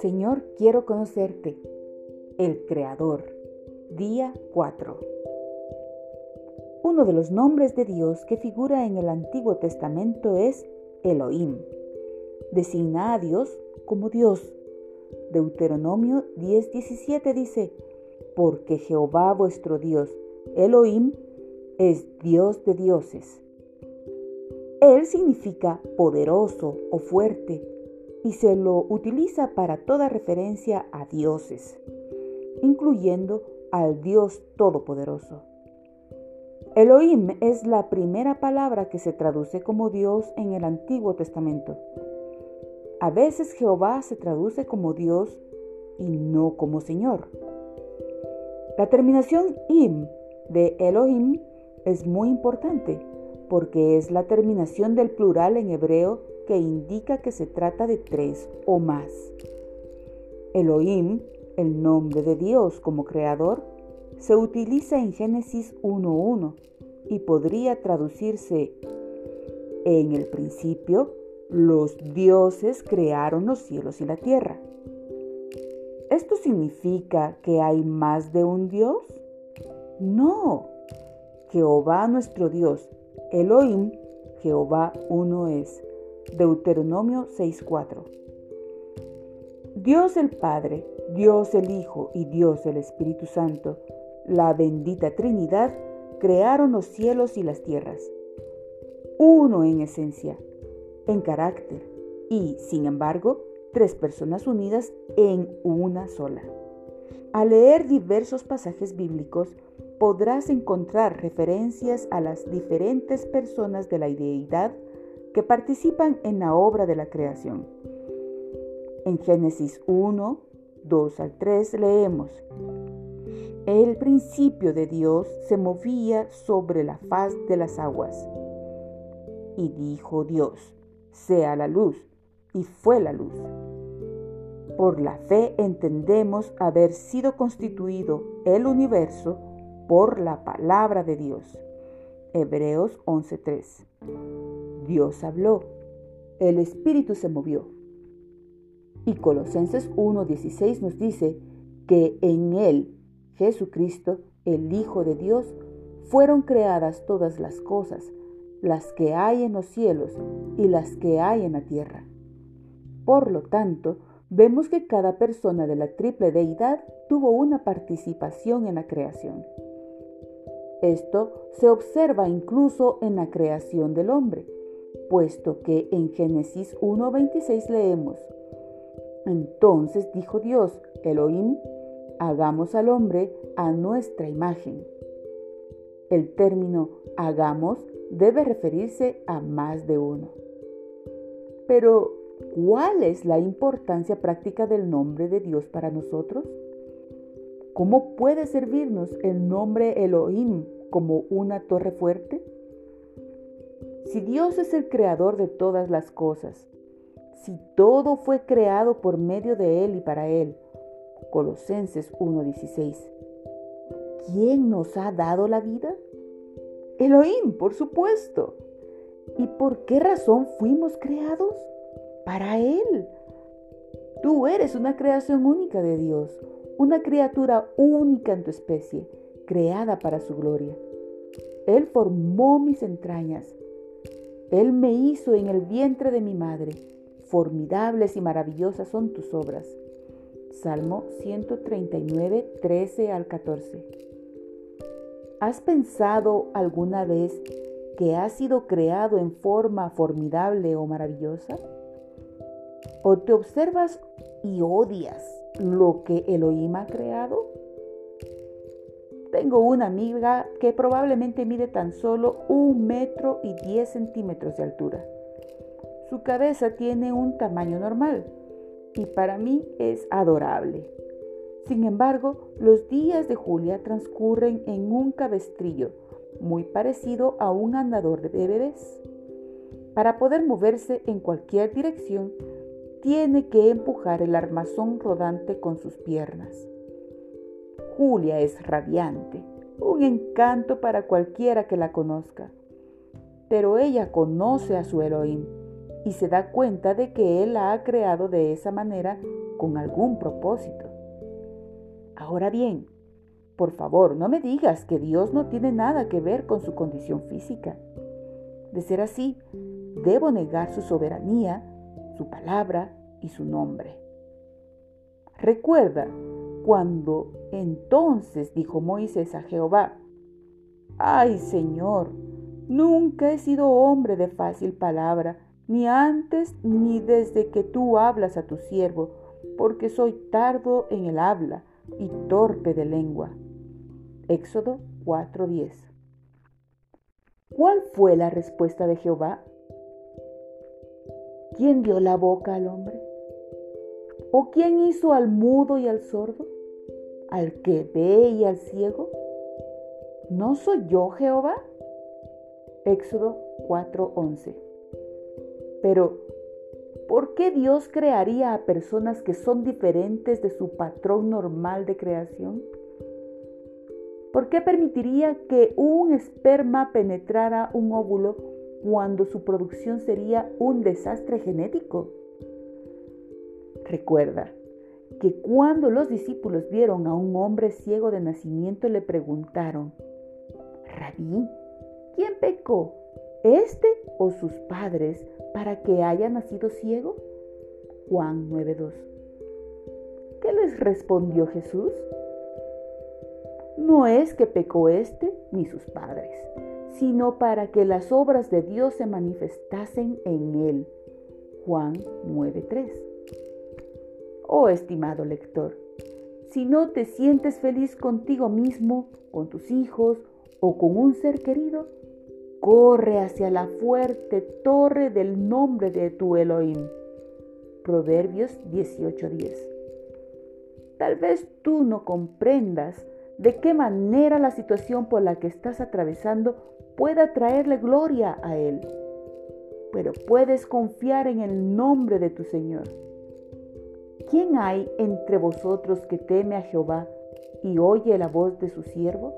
Señor, quiero conocerte, el Creador. Día 4. Uno de los nombres de Dios que figura en el Antiguo Testamento es Elohim. Designa a Dios como Dios. Deuteronomio 10:17 dice, porque Jehová vuestro Dios, Elohim, es Dios de dioses. Él significa poderoso o fuerte y se lo utiliza para toda referencia a dioses, incluyendo al Dios Todopoderoso. Elohim es la primera palabra que se traduce como Dios en el Antiguo Testamento. A veces Jehová se traduce como Dios y no como Señor. La terminación im de Elohim es muy importante porque es la terminación del plural en hebreo que indica que se trata de tres o más. Elohim, el nombre de Dios como creador, se utiliza en Génesis 1.1 y podría traducirse en el principio, los dioses crearon los cielos y la tierra. ¿Esto significa que hay más de un Dios? No. Jehová nuestro Dios, Elohim, Jehová uno es. Deuteronomio 6:4. Dios el Padre, Dios el Hijo y Dios el Espíritu Santo, la bendita Trinidad, crearon los cielos y las tierras. Uno en esencia, en carácter y, sin embargo, tres personas unidas en una sola. Al leer diversos pasajes bíblicos, podrás encontrar referencias a las diferentes personas de la deidad que participan en la obra de la creación. En Génesis 1, 2 al 3 leemos, El principio de Dios se movía sobre la faz de las aguas. Y dijo Dios, sea la luz, y fue la luz. Por la fe entendemos haber sido constituido el universo por la palabra de Dios. Hebreos 11:3. Dios habló, el Espíritu se movió. Y Colosenses 1:16 nos dice que en Él, Jesucristo, el Hijo de Dios, fueron creadas todas las cosas, las que hay en los cielos y las que hay en la tierra. Por lo tanto, vemos que cada persona de la triple deidad tuvo una participación en la creación. Esto se observa incluso en la creación del hombre, puesto que en Génesis 1.26 leemos, Entonces dijo Dios, Elohim, hagamos al hombre a nuestra imagen. El término hagamos debe referirse a más de uno. Pero, ¿cuál es la importancia práctica del nombre de Dios para nosotros? ¿Cómo puede servirnos el nombre Elohim como una torre fuerte? Si Dios es el creador de todas las cosas, si todo fue creado por medio de Él y para Él, Colosenses 1:16, ¿quién nos ha dado la vida? Elohim, por supuesto. ¿Y por qué razón fuimos creados? Para Él. Tú eres una creación única de Dios, una criatura única en tu especie, creada para su gloria. Él formó mis entrañas. Él me hizo en el vientre de mi madre. Formidables y maravillosas son tus obras. Salmo 139, 13 al 14. ¿Has pensado alguna vez que has sido creado en forma formidable o maravillosa? ¿O te observas y odias lo que Elohim ha creado? Tengo una amiga que probablemente mide tan solo un metro y diez centímetros de altura. Su cabeza tiene un tamaño normal y para mí es adorable. Sin embargo, los días de Julia transcurren en un cabestrillo muy parecido a un andador de bebés. Para poder moverse en cualquier dirección, tiene que empujar el armazón rodante con sus piernas. Julia es radiante, un encanto para cualquiera que la conozca. Pero ella conoce a su Elohim y se da cuenta de que Él la ha creado de esa manera con algún propósito. Ahora bien, por favor, no me digas que Dios no tiene nada que ver con su condición física. De ser así, debo negar su soberanía, su palabra y su nombre. Recuerda cuando entonces dijo Moisés a Jehová, Ay Señor, nunca he sido hombre de fácil palabra, ni antes ni desde que tú hablas a tu siervo, porque soy tardo en el habla y torpe de lengua. Éxodo 4:10. ¿Cuál fue la respuesta de Jehová? ¿Quién dio la boca al hombre? ¿O quién hizo al mudo y al sordo? ¿Al que ve y al ciego? ¿No soy yo Jehová? Éxodo 4:11. Pero, ¿por qué Dios crearía a personas que son diferentes de su patrón normal de creación? ¿Por qué permitiría que un esperma penetrara un óvulo cuando su producción sería un desastre genético? Recuerda que cuando los discípulos vieron a un hombre ciego de nacimiento le preguntaron, Rabí, ¿quién pecó? ¿Este o sus padres para que haya nacido ciego? Juan 9:2. ¿Qué les respondió Jesús? No es que pecó este ni sus padres, sino para que las obras de Dios se manifestasen en él. Juan 9:3. Oh estimado lector, si no te sientes feliz contigo mismo, con tus hijos o con un ser querido, corre hacia la fuerte torre del nombre de tu Elohim. Proverbios 18:10. Tal vez tú no comprendas de qué manera la situación por la que estás atravesando pueda traerle gloria a Él, pero puedes confiar en el nombre de tu Señor. ¿Quién hay entre vosotros que teme a Jehová y oye la voz de su siervo?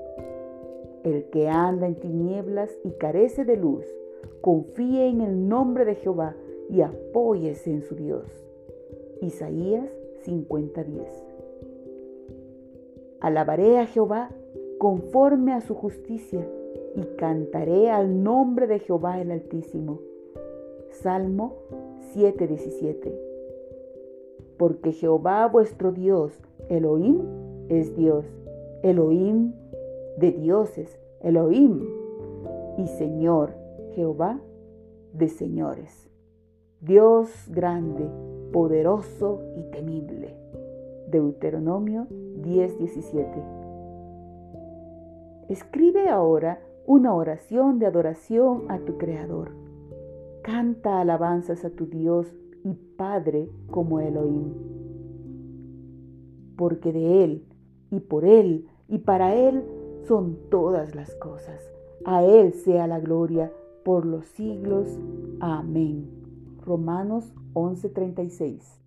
El que anda en tinieblas y carece de luz, confíe en el nombre de Jehová y apóyese en su Dios. Isaías 50:10. Alabaré a Jehová conforme a su justicia y cantaré al nombre de Jehová el Altísimo. Salmo 7:17. Porque Jehová vuestro Dios, Elohim, es Dios, Elohim de dioses, Elohim, y Señor, Jehová de señores. Dios grande, poderoso y temible. Deuteronomio 10:17. Escribe ahora una oración de adoración a tu Creador. Canta alabanzas a tu Dios y Padre como Elohim. Porque de Él, y por Él, y para Él son todas las cosas. A Él sea la gloria por los siglos. Amén. Romanos 11:36